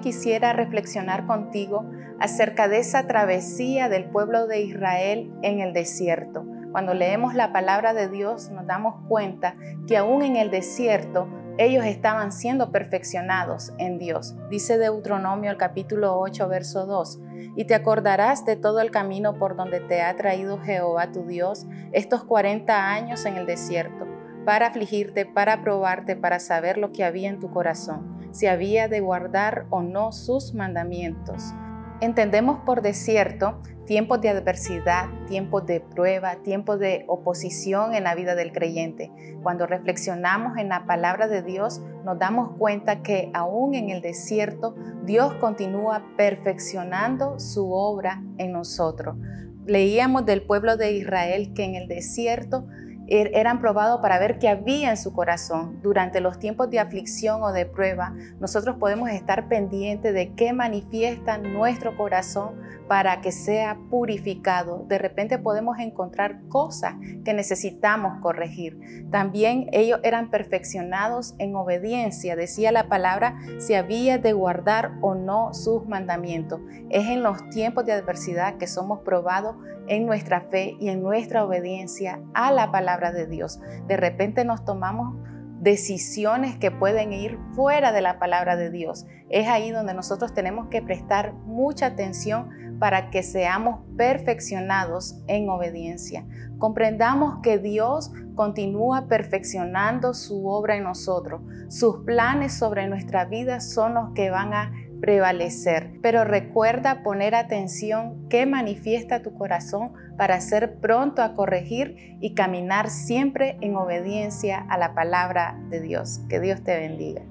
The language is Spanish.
quisiera reflexionar contigo acerca de esa travesía del pueblo de Israel en el desierto. Cuando leemos la palabra de Dios nos damos cuenta que aún en el desierto ellos estaban siendo perfeccionados en Dios. Dice Deuteronomio el capítulo 8, verso 2, y te acordarás de todo el camino por donde te ha traído Jehová tu Dios estos 40 años en el desierto, para afligirte, para probarte, para saber lo que había en tu corazón, si había de guardar o no sus mandamientos. Entendemos por desierto tiempos de adversidad, tiempos de prueba, tiempos de oposición en la vida del creyente. Cuando reflexionamos en la palabra de Dios, nos damos cuenta que aún en el desierto, Dios continúa perfeccionando su obra en nosotros. Leíamos del pueblo de Israel que en el desierto Er, eran probados para ver qué había en su corazón. Durante los tiempos de aflicción o de prueba, nosotros podemos estar pendientes de qué manifiesta nuestro corazón para que sea purificado. De repente podemos encontrar cosas que necesitamos corregir. También ellos eran perfeccionados en obediencia. Decía la palabra si había de guardar o no sus mandamientos. Es en los tiempos de adversidad que somos probados en nuestra fe y en nuestra obediencia a la palabra de Dios. De repente nos tomamos decisiones que pueden ir fuera de la palabra de Dios. Es ahí donde nosotros tenemos que prestar mucha atención para que seamos perfeccionados en obediencia. Comprendamos que Dios continúa perfeccionando su obra en nosotros. Sus planes sobre nuestra vida son los que van a prevalecer. Pero recuerda poner atención qué manifiesta tu corazón para ser pronto a corregir y caminar siempre en obediencia a la palabra de Dios. Que Dios te bendiga.